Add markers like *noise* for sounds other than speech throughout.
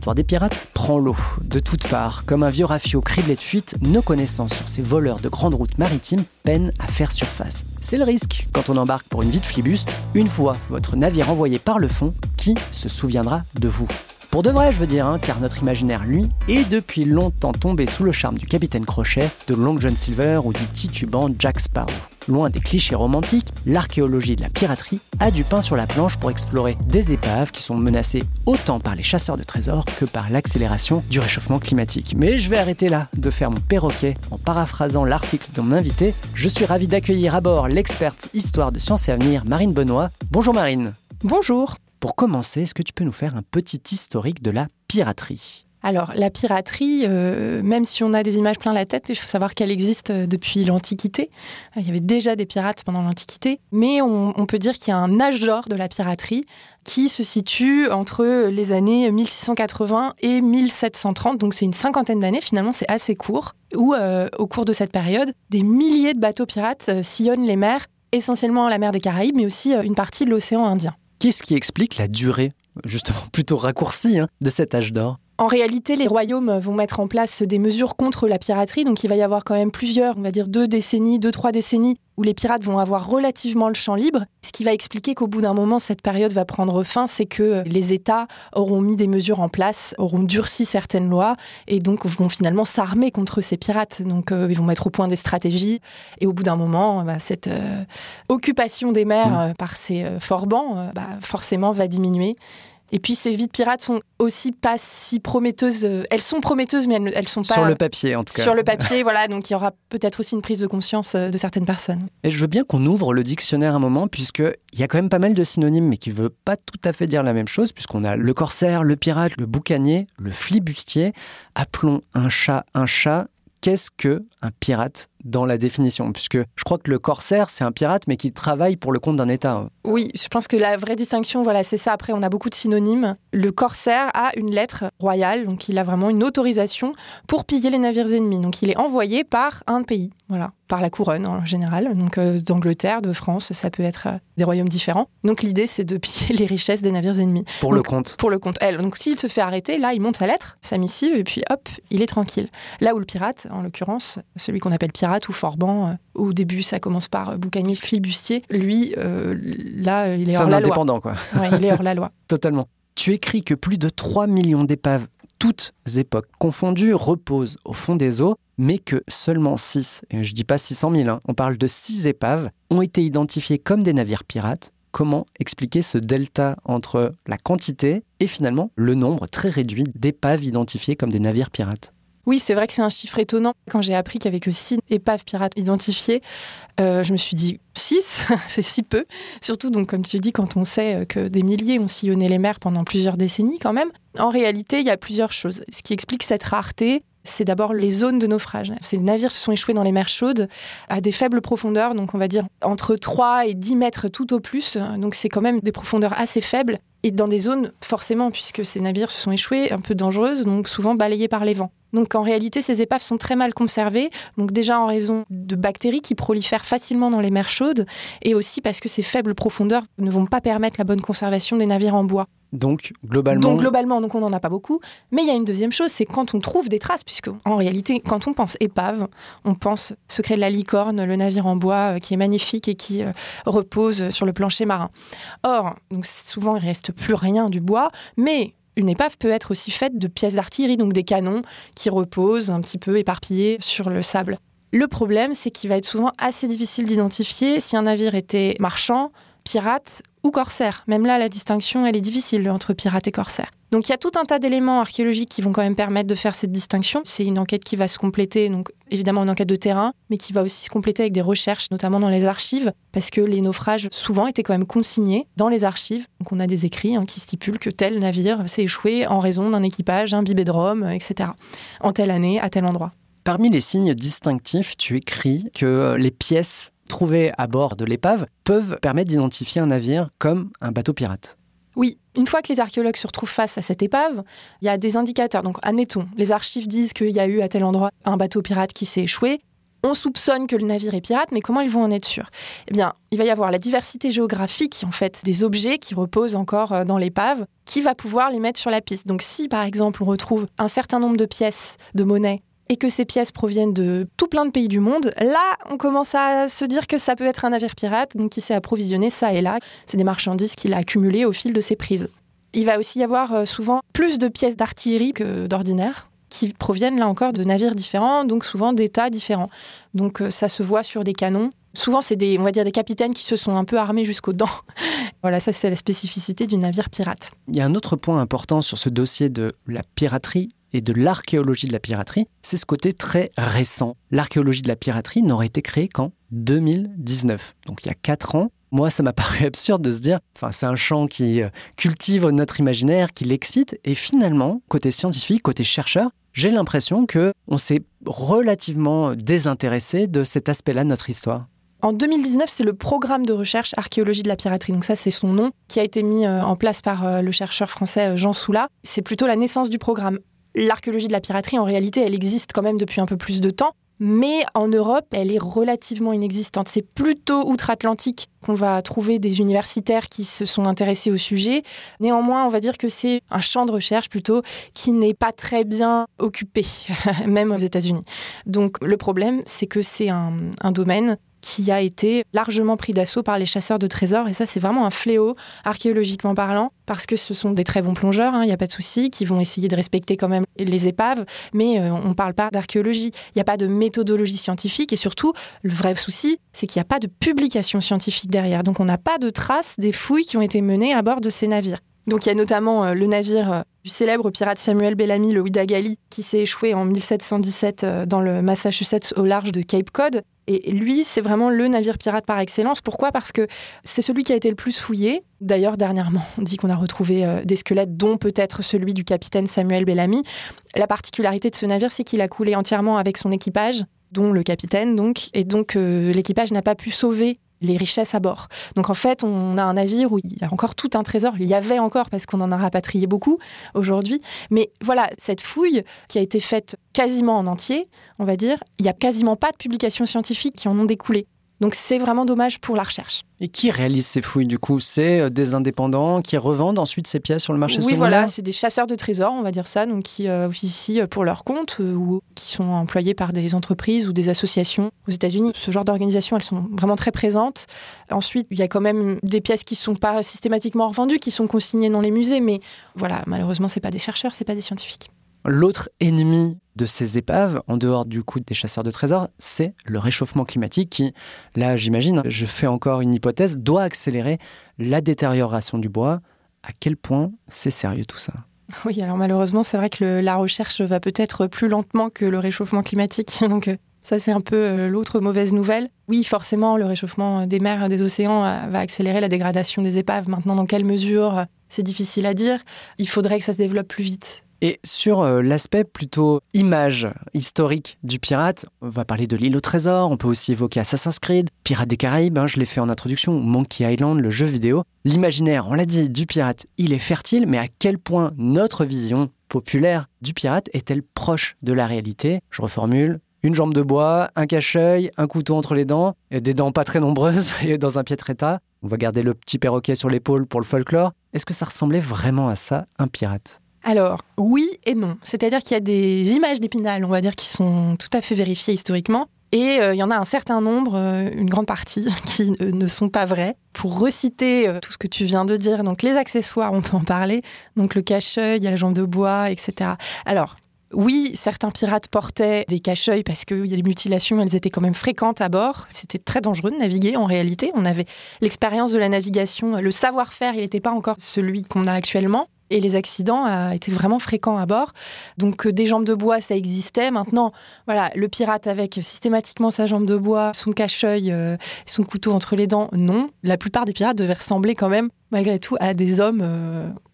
L'histoire des pirates prend l'eau de toutes parts. Comme un vieux rafio criblé de fuite, nos connaissances sur ces voleurs de grandes routes maritimes peinent à faire surface. C'est le risque quand on embarque pour une vie de flibus. Une fois votre navire envoyé par le fond, qui se souviendra de vous pour de vrai, je veux dire, hein, car notre imaginaire, lui, est depuis longtemps tombé sous le charme du capitaine Crochet, de Long John Silver ou du titubant Jack Sparrow. Loin des clichés romantiques, l'archéologie de la piraterie a du pain sur la planche pour explorer des épaves qui sont menacées autant par les chasseurs de trésors que par l'accélération du réchauffement climatique. Mais je vais arrêter là de faire mon perroquet en paraphrasant l'article de mon invité. Je suis ravi d'accueillir à bord l'experte histoire de sciences et avenir, Marine Benoît. Bonjour Marine. Bonjour. Pour commencer, est-ce que tu peux nous faire un petit historique de la piraterie? Alors, la piraterie, euh, même si on a des images plein la tête, il faut savoir qu'elle existe euh, depuis l'Antiquité. Il y avait déjà des pirates pendant l'Antiquité, mais on, peut dire qu'il y a un âge d'or de la piraterie qui se situe entre les années 1680 et 1730, donc c'est une cinquantaine d'années, finalement c'est assez court, où euh, au cours de cette période, des milliers de bateaux pirates sillonnent les mers, essentiellement la mer des Caraïbes, mais aussi une partie de l'océan Indien. Qu'est-ce qui explique la durée, justement plutôt raccourcie, hein, de cet âge d'or? En réalité, les royaumes vont mettre en place des mesures contre la piraterie, donc il va y avoir quand même plusieurs, on va dire deux décennies, deux, trois décennies, où les pirates vont avoir relativement le champ libre. Ce qui va expliquer qu'au bout d'un moment, cette période va prendre fin, c'est que les États auront mis des mesures en place, auront durci certaines lois, et donc vont finalement s'armer contre ces pirates. Donc euh, ils vont mettre au point des stratégies, et au bout d'un moment, bah, cette euh, occupation des mers mmh. euh, par ces forbans, bah, forcément, va diminuer. Et puis ces vies de pirates sont aussi pas si prometteuses. Elles sont prometteuses, mais elles, elles sont pas sur le papier en tout cas. Sur le papier, *laughs* voilà. Donc il y aura peut-être aussi une prise de conscience euh, de certaines personnes. Et je veux bien qu'on ouvre le dictionnaire un moment, puisque il y a quand même pas mal de synonymes, mais qui ne veut pas tout à fait dire la même chose, puisqu'on a le corsaire, le pirate, le boucanier, le flibustier. Appelons un chat un chat qu'est-ce que un pirate? Dans la définition Puisque je crois que le corsaire, c'est un pirate, mais qui travaille pour le compte d'un État. Oui, je pense que la vraie distinction, voilà, c'est ça. Après, on a beaucoup de synonymes. Le corsaire a une lettre royale, donc il a vraiment une autorisation pour piller les navires ennemis. Donc il est envoyé par un pays, voilà, par la couronne en général. Donc euh, d'Angleterre, de France, ça peut être euh, des royaumes différents. Donc l'idée, c'est de *laughs* piller les richesses des navires ennemis. Pour le compte. Pour le compte. Elle. Donc s'il se fait arrêter, là, il monte sa lettre, sa missive, et puis hop, il est tranquille. Là où le pirate, en l'occurrence, celui qu'on appelle pirate ou forban, euh, au début, ça commence par boucanier, flibustier. Lui, là, il est, hors la loi. indépendant, quoi. il est hors la loi. Totalement. Tu écris que plus de 3 millions d'épaves, toutes époques confondues, reposent au fond des eaux, mais que seulement 6, et je dis pas 600 000, hein, on parle de 6 épaves, ont été identifiées comme des navires pirates. Comment expliquer ce delta entre la quantité et finalement le nombre très réduit d'épaves identifiées comme des navires pirates? Oui, c'est vrai que c'est un chiffre étonnant. Quand j'ai appris qu'il n'y avait que six épaves pirates identifiées, euh, je me suis dit 6, *laughs* c'est si peu. Surtout, donc, comme tu dis, quand on sait euh, que des milliers ont sillonné les mers pendant plusieurs décennies quand même. En réalité, il y a plusieurs choses. Ce qui explique cette rareté, c'est d'abord les zones de naufrage. Ces navires se sont échoués dans les mers chaudes à des faibles profondeurs, donc on va dire entre 3 et 10 mètres tout au plus. Donc c'est quand même des profondeurs assez faibles. Et dans des zones, forcément, puisque ces navires se sont échoués, un peu dangereuses, donc souvent balayés par les vents. Donc en réalité, ces épaves sont très mal conservées, donc déjà en raison de bactéries qui prolifèrent facilement dans les mers chaudes, et aussi parce que ces faibles profondeurs ne vont pas permettre la bonne conservation des navires en bois. Donc globalement. Donc globalement, donc on n'en a pas beaucoup. Mais il y a une deuxième chose, c'est quand on trouve des traces, puisque en réalité, quand on pense épave, on pense secret de la licorne, le navire en bois euh, qui est magnifique et qui euh, repose sur le plancher marin. Or, donc souvent il reste plus rien du bois, mais une épave peut être aussi faite de pièces d'artillerie, donc des canons qui reposent un petit peu éparpillés sur le sable. Le problème, c'est qu'il va être souvent assez difficile d'identifier si un navire était marchand, pirate ou corsaire. Même là, la distinction, elle est difficile entre pirate et corsaire. Donc il y a tout un tas d'éléments archéologiques qui vont quand même permettre de faire cette distinction. C'est une enquête qui va se compléter, donc évidemment une enquête de terrain, mais qui va aussi se compléter avec des recherches, notamment dans les archives, parce que les naufrages souvent étaient quand même consignés dans les archives. Donc on a des écrits hein, qui stipulent que tel navire s'est échoué en raison d'un équipage imbibé de rhum, etc. En telle année, à tel endroit. Parmi les signes distinctifs, tu écris que les pièces trouvées à bord de l'épave peuvent permettre d'identifier un navire comme un bateau pirate. Oui, une fois que les archéologues se retrouvent face à cette épave, il y a des indicateurs. Donc, admettons, les archives disent qu'il y a eu à tel endroit un bateau pirate qui s'est échoué. On soupçonne que le navire est pirate, mais comment ils vont en être sûrs? Eh bien, il va y avoir la diversité géographique, en fait, des objets qui reposent encore euh, dans l'épave, qui va pouvoir les mettre sur la piste. Donc, si par exemple on retrouve un certain nombre de pièces de monnaie et que ces pièces proviennent de tout plein de pays du monde, là, on commence à se dire que ça peut être un navire pirate, donc qui s'est approvisionné ça et là. C'est des marchandises qu'il a accumulées au fil de ses prises. Il va aussi y avoir euh, souvent plus de pièces d'artillerie que d'ordinaire qui proviennent là encore de navires différents, donc souvent d'états différents. Donc euh, ça se voit sur des canons. Souvent, c'est des, on va dire, des capitaines qui se sont un peu armés jusqu'aux dents. *laughs* voilà, ça c'est la spécificité du navire pirate. Il y a un autre point important sur ce dossier de la piraterie et de l'archéologie de la piraterie, c'est ce côté très récent. L'archéologie de la piraterie n'aurait été créée qu'en 2019, donc il y a 4 ans. Moi, ça m'a *laughs* paru absurde de se dire, enfin, c'est un champ qui euh, cultive notre imaginaire, qui l'excite, et finalement, côté scientifique, côté chercheur, j'ai l'impression que on s'est relativement désintéressé de cet aspect-là de notre histoire. En 2019, c'est le programme de recherche archéologie de la piraterie. Donc ça, c'est son nom qui a été mis euh, en place par euh, le chercheur français Jean Soula. C'est plutôt la naissance du programme l'archéologie de la piraterie, en réalité, elle existe quand même depuis un peu plus de temps. Mais en Europe, elle est relativement inexistante. C'est plutôt outre-Atlantique qu'on va trouver des universitaires qui se sont intéressés au sujet. Néanmoins, on va dire que c'est un champ de recherche plutôt qui n'est pas très bien occupé, *laughs* même aux États-Unis. Donc le problème, c'est que c'est un, domaine qui a été largement pris d'assaut par les chasseurs de trésors. Et ça, c'est vraiment un fléau, archéologiquement parlant, parce que ce sont des très bons plongeurs, il hein, n'y a pas de souci, qui vont essayer de respecter quand même les épaves, mais euh, on ne parle pas d'archéologie. Il n'y a pas de méthodologie scientifique, et surtout, le vrai souci, c'est qu'il n'y a pas de publication scientifique derrière. Donc on n'a pas de traces des fouilles qui ont été menées à bord de ces navires. Donc il y a notamment euh, le navire euh, du célèbre pirate Samuel Bellamy, le Widagali, qui s'est échoué en 1717 dans le Massachusetts au large de Cape Cod. Et lui, c'est vraiment le navire pirate par excellence. Pourquoi? Parce que c'est celui qui a été le plus fouillé. D'ailleurs, dernièrement, on dit qu'on a retrouvé euh, des squelettes, dont peut-être celui du capitaine Samuel Bellamy. La particularité de ce navire, c'est qu'il a coulé entièrement avec son équipage dont le capitaine donc et donc euh, l'équipage n'a pas pu sauver les richesses à bord. Donc en fait, on a un navire où il y a encore tout un trésor. Il y avait encore parce qu'on en a rapatrié beaucoup aujourd'hui. Mais voilà, cette fouille qui a été faite quasiment en entier, on va dire, il n'y a quasiment pas de publications scientifiques qui en ont découlé. Donc c'est vraiment dommage pour la recherche. Et qui réalise ces fouilles du coup? C'est euh, des indépendants qui revendent ensuite ces pièces sur le marché secondaire? Oui, voilà, c'est des chasseurs de trésors, on va dire ça, donc qui euh, officient pour leur compte euh, ou qui sont employés par des entreprises ou des associations aux États-Unis. Ce genre d'organisations, elles sont vraiment très présentes. Ensuite, il y a quand même des pièces qui ne sont pas systématiquement revendues, qui sont consignées dans les musées, mais voilà, malheureusement, c'est pas des chercheurs, c'est pas des scientifiques. L'autre ennemi de ces épaves, en dehors du coup des chasseurs de trésors, c'est le réchauffement climatique qui, là j'imagine, je fais encore une hypothèse, doit accélérer la détérioration du bois. À quel point c'est sérieux tout ça? *laughs* Oui, alors malheureusement, c'est vrai que la recherche va peut-être plus lentement que le réchauffement climatique. *laughs* Donc euh, ça, c'est un peu euh, l'autre mauvaise nouvelle. Oui, forcément, le réchauffement des mers, des océans euh, va accélérer la dégradation des épaves. Maintenant, dans quelle mesure? C'est difficile à dire. Il faudrait que ça se développe plus vite. Et sur euh, l'aspect plutôt image historique du pirate, on va parler de l'île au trésor, on peut aussi évoquer Assassin's Creed, Pirates des Caraïbes, hein, je l'ai fait en introduction, Monkey Island, le jeu vidéo. L'imaginaire, on l'a dit, du pirate, il est fertile, mais à quel point notre vision populaire du pirate est-elle proche de la réalité? Je reformule, une jambe de bois, un cache-œil, un couteau entre les dents, et des dents pas très nombreuses *laughs* et dans un pied état. On va garder le petit perroquet sur l'épaule pour le folklore. Est-ce que ça ressemblait vraiment à ça, un pirate? Alors, oui et non. C'est-à-dire qu'il y a des images d'épinal, on va dire, qui sont tout à fait vérifiées historiquement. Et euh, il y en a un certain nombre, euh, une grande partie, *laughs* qui ne sont pas vraies. Pour reciter euh, tout ce que tu viens de dire, donc les accessoires, on peut en parler. Donc le cache-œil, il y a la jambe de bois, etc. Alors, Oui, certains pirates portaient des cache-œils parce que les mutilations, elles étaient quand même fréquentes à bord. C'était très dangereux de naviguer en réalité. On avait l'expérience de la navigation, le savoir-faire, il n'était pas encore celui qu'on a actuellement et les accidents euh, étaient vraiment fréquents à bord. Donc euh, des jambes de bois, ça existait. Maintenant, voilà, le pirate avec systématiquement sa jambe de bois, son cache-œil, euh, son couteau entre les dents, non. La plupart des pirates devaient ressembler quand même, malgré tout, à des hommes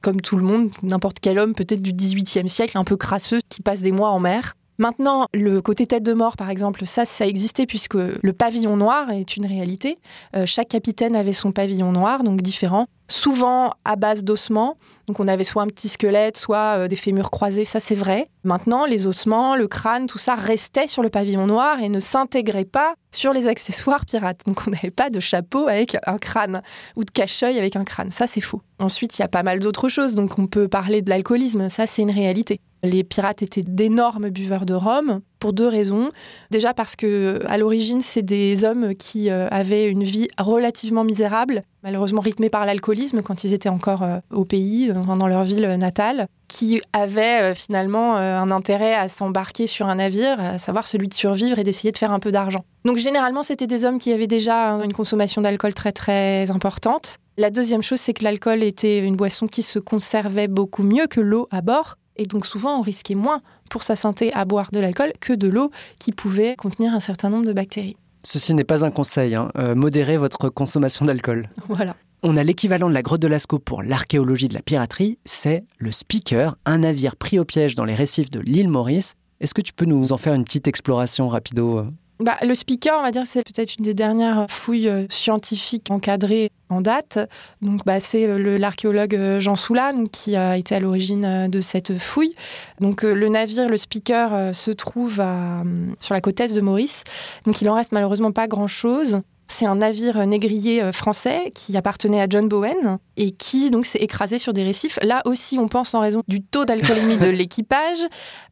comme tout le monde, n'importe quel homme peut-être du 18e siècle, un peu crasseux, qui passe des mois en mer. Maintenant, le côté tête de mort, par exemple, ça, ça existait puisque le pavillon noir est une réalité. chaque capitaine avait son pavillon noir, donc différent souvent à base d'ossements. Donc on avait soit un petit squelette, soit euh, des fémurs croisés, ça c'est vrai. Maintenant, les ossements, le crâne, tout ça restait sur le pavillon noir et ne s'intégrait pas sur les accessoires pirates. Donc on n'avait pas de chapeau avec un crâne ou de cache-œil avec un crâne. Ça c'est faux. Ensuite, il y a pas mal d'autres choses. Donc on peut parler de l'alcoolisme, ça c'est une réalité. Les pirates étaient d'énormes buveurs de rhum pour deux raisons. Déjà parce que à l'origine, c'est des hommes qui euh, avaient une vie relativement misérable, malheureusement rythmée par l'alcoolisme quand ils étaient encore euh, au pays, dans leur ville natale, qui avaient finalement un intérêt à s'embarquer sur un navire, à savoir celui de survivre et d'essayer de faire un peu d'argent. Donc généralement, c'était des hommes qui avaient déjà une consommation d'alcool très très importante. La deuxième chose, c'est que l'alcool était une boisson qui se conservait beaucoup mieux que l'eau à bord. Et donc souvent, on risquait moins pour sa santé à boire de l'alcool que de l'eau qui pouvait contenir un certain nombre de bactéries. Ceci n'est pas un conseil, hein. Euh, modérez votre consommation d'alcool. Voilà. On a l'équivalent de la grotte de Lascaux pour l'archéologie de la piraterie, c'est le Speaker, un navire pris au piège dans les récifs de l'île Maurice. Est-ce que tu peux nous en faire une petite exploration rapido euh? Bah, le speaker, on va dire, c'est peut-être une des dernières fouilles euh, scientifiques encadrées en date. Donc, bah, c'est euh, l'archéologue Jean Soula qui a été à l'origine de cette fouille. Donc, le navire, le speaker, se trouve sur la côte est de Maurice. Donc, il en reste malheureusement pas grand-chose. C'est un navire négrier français qui appartenait à John Bowen et qui donc s'est écrasé sur des récifs. Là aussi, on pense en raison du taux d'alcoolémie de *laughs* l'équipage.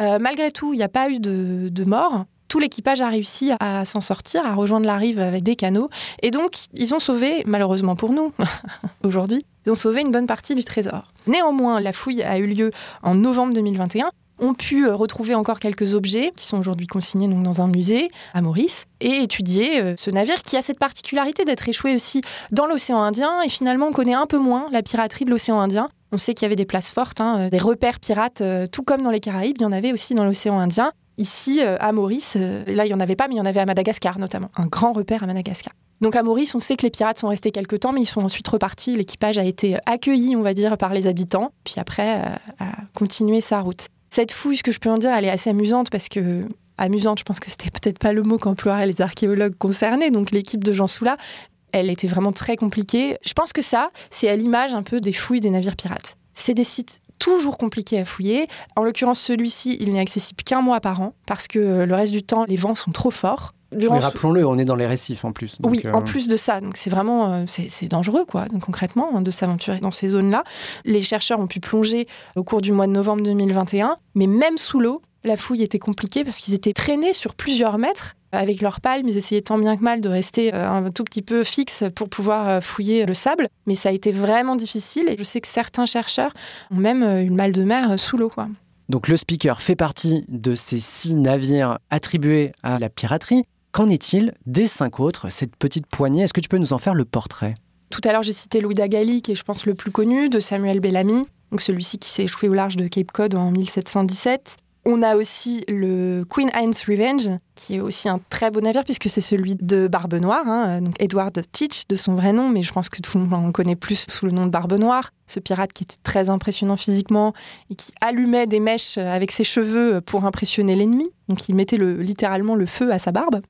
malgré tout, il n'y a pas eu de, de mort tout l'équipage a réussi à s'en sortir, à rejoindre la rive avec des canaux. Et donc, ils ont sauvé, malheureusement pour nous, *laughs* aujourd'hui, ils ont sauvé une bonne partie du trésor. Néanmoins, la fouille a eu lieu en novembre 2021 ont pu euh, retrouver encore quelques objets qui sont aujourd'hui consignés donc, dans un musée à Maurice et étudier euh, ce navire qui a cette particularité d'être échoué aussi dans l'océan Indien et finalement on connaît un peu moins la piraterie de l'océan Indien. On sait qu'il y avait des places fortes, hein, des repères pirates, euh, tout comme dans les Caraïbes, il y en avait aussi dans l'océan Indien. Ici, euh, à Maurice, euh, là, il n'y en avait pas, mais il y en avait à Madagascar notamment. Un grand repère à Madagascar. Donc à Maurice, on sait que les pirates sont restés quelques temps, mais ils sont ensuite repartis. L'équipage a été accueilli, on va dire, par les habitants, puis après euh, a continué sa route. Cette fouille, ce que je peux en dire, elle est assez amusante parce que amusante, je pense que c'était peut-être pas le mot qu'emploieraient les archéologues concernés, donc l'équipe de Jean Soula. Elle était vraiment très compliquée. Je pense que ça, c'est à l'image un peu des fouilles des navires pirates. C'est des sites toujours compliqué à fouiller. En l'occurrence, celui-ci, il n'est accessible qu'un mois par an parce que le reste du temps, les vents sont trop forts. Rappelons-le, on est dans les récifs en plus. oui, en euh, plus de ça, donc c'est vraiment euh, c'est dangereux quoi. Donc concrètement, hein, de s'aventurer dans ces zones-là. Les chercheurs ont pu plonger au cours du mois de novembre 2021, mais même sous l'eau, la fouille était compliquée parce qu'ils étaient traînés sur plusieurs mètres avec leurs palmes, ils essayaient tant bien que mal de rester euh, un tout petit peu fixe pour pouvoir fouiller le sable. Mais ça a été vraiment difficile et je sais que certains chercheurs ont même eu le mal de mer sous l'eau. Donc le speaker fait partie de ces six navires attribués à la piraterie. Qu'en est-il des cinq autres, cette petite poignée? Est-ce que tu peux nous en faire le portrait? Tout à l'heure, j'ai cité Louis Dagali, qui est, je pense, le plus connu, de Samuel Bellamy, celui-ci qui s'est échoué au large de Cape Cod en 1717. On a aussi le Queen Anne's Revenge, qui est aussi un très beau navire puisque c'est celui de Barbe Noire, hein, donc Edward Teach de son vrai nom, mais je pense que tout le monde en connaît plus sous le nom de Barbe Noire. Ce pirate qui était très impressionnant physiquement et qui allumait des mèches avec ses cheveux pour impressionner l'ennemi. Donc il mettait littéralement le feu à sa barbe.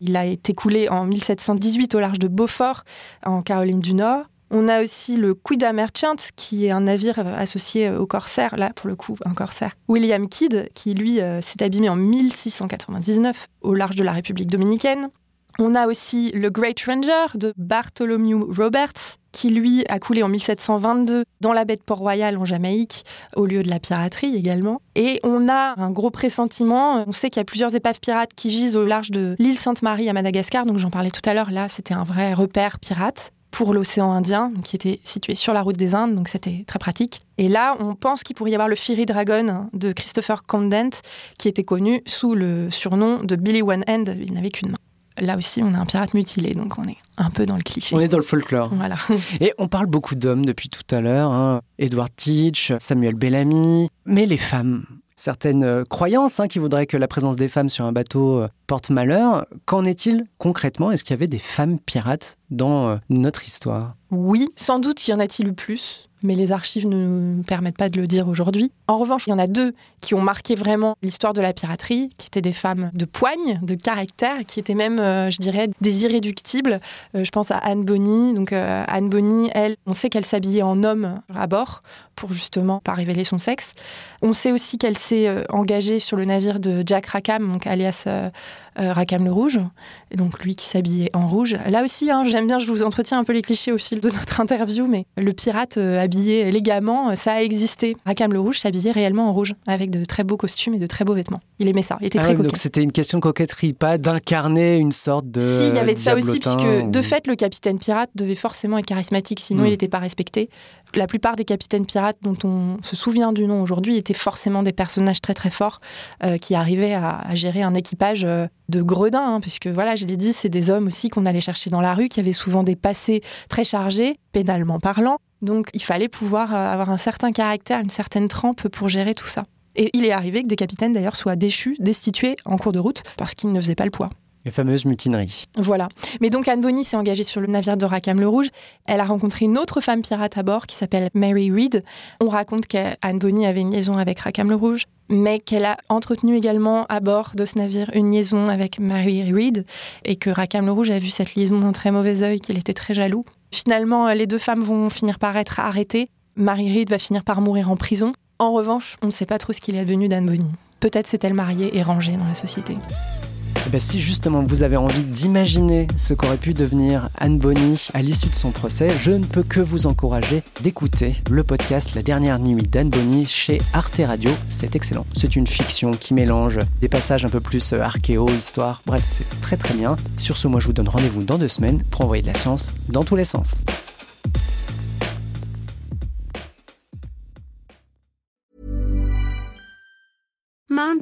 Il a été coulé en 1718 au large de Beaufort, en Caroline du Nord. On a aussi le Quida Merchant, qui est un navire associé au corsaire, là pour le coup un corsaire. William Kidd, qui lui euh, s'est abîmé en 1699 au large de la République dominicaine. On a aussi le Great Ranger de Bartholomew Roberts, qui lui a coulé en 1722 dans la baie de Port-Royal en Jamaïque, au lieu de la piraterie également. Et on a un gros pressentiment. On sait qu'il y a plusieurs épaves pirates qui gisent au large de l'île Sainte-Marie à Madagascar, donc j'en parlais tout à l'heure. Là, c'était un vrai repère pirate pour l'océan Indien, qui était situé sur la route des Indes, donc c'était très pratique. Et là, on pense qu'il pourrait y avoir le Fury Dragon de Christopher Condent, qui était connu sous le surnom de Billy One Hand, il n'avait qu'une main. Là aussi, on a un pirate mutilé, donc on est un peu dans le cliché. On est dans le folklore. Voilà. *laughs* Et on parle beaucoup d'hommes depuis tout à l'heure. Hein. Edward Teach, Samuel Bellamy. Mais les femmes, certaines euh, croyances hein, qui voudraient que la présence des femmes sur un bateau euh, porte malheur. Qu'en est-il concrètement? Est-ce qu'il y avait des femmes pirates dans euh, notre histoire? Oui, sans doute y en a-t-il eu plus mais les archives ne nous permettent pas de le dire aujourd'hui. En revanche, il y en a deux qui ont marqué vraiment l'histoire de la piraterie, qui étaient des femmes de poigne, de caractère, qui étaient même, euh, je dirais, des irréductibles. Euh, je pense à Anne Bonny. Donc euh, Anne Bonny, elle, on sait qu'elle s'habillait en homme à bord pour justement pas révéler son sexe. On sait aussi qu'elle s'est engagée sur le navire de Jack Rackham, donc alias Rackham le Rouge, donc lui qui s'habillait en rouge. Là aussi, hein, j'aime bien, je vous entretiens un peu les clichés au fil de notre *laughs* interview, mais le pirate habillé élégamment, ça a existé. Rackham le Rouge s'habillait réellement en rouge, avec de très beaux costumes et de très beaux vêtements. Il aimait ça, il était ah très coquet. Donc c'était une question de coquetterie, pas d'incarner une sorte de. Si, il y avait de ça aussi, puisque de fait, le capitaine pirate devait forcément être charismatique, sinon Mm. il n'était pas respecté. La plupart des capitaines pirates dont on se souvient du nom aujourd'hui étaient forcément des personnages très très forts euh, qui arrivaient à, à gérer un équipage euh, de gredins, hein, puisque voilà, je l'ai dit, c'est des hommes aussi qu'on allait chercher dans la rue, qui avaient souvent des passés très chargés, pénalement parlant. Donc il fallait pouvoir euh, avoir un certain caractère, une certaine trempe pour gérer tout ça. Et il est arrivé que des capitaines d'ailleurs soient déchus, destitués en cours de route parce qu'ils ne faisaient pas le poids. Les fameuses mutineries. Voilà. Mais donc Anne Bonny s'est engagée sur le navire de Rackham le Rouge. Elle a rencontré une autre femme pirate à bord qui s'appelle Mary Reed. On raconte qu'Anne Bonny avait une liaison avec Rackham le Rouge, mais qu'elle a entretenu également à bord de ce navire une liaison avec Mary Reed et que Rackham le Rouge a vu cette liaison d'un très mauvais œil, qu'il était très jaloux. Finalement, les deux femmes vont finir par être arrêtées. Mary Reed va finir par mourir en prison. En revanche, on ne sait pas trop ce qu'il est advenu d'Anne Bonny. Peut-être s'est-elle mariée et rangée dans la société. Eh ben, si justement vous avez envie d'imaginer ce qu'aurait pu devenir Anne Bonny à l'issue de son procès, je ne peux que vous encourager d'écouter le podcast La dernière nuit d'Anne Bonny chez Arte Radio. C'est excellent. C'est une fiction qui mélange des passages un peu plus euh, archéo, histoire. Bref, c'est très très bien. Sur ce, moi je vous donne rendez-vous dans deux semaines pour envoyer de la science dans tous les sens.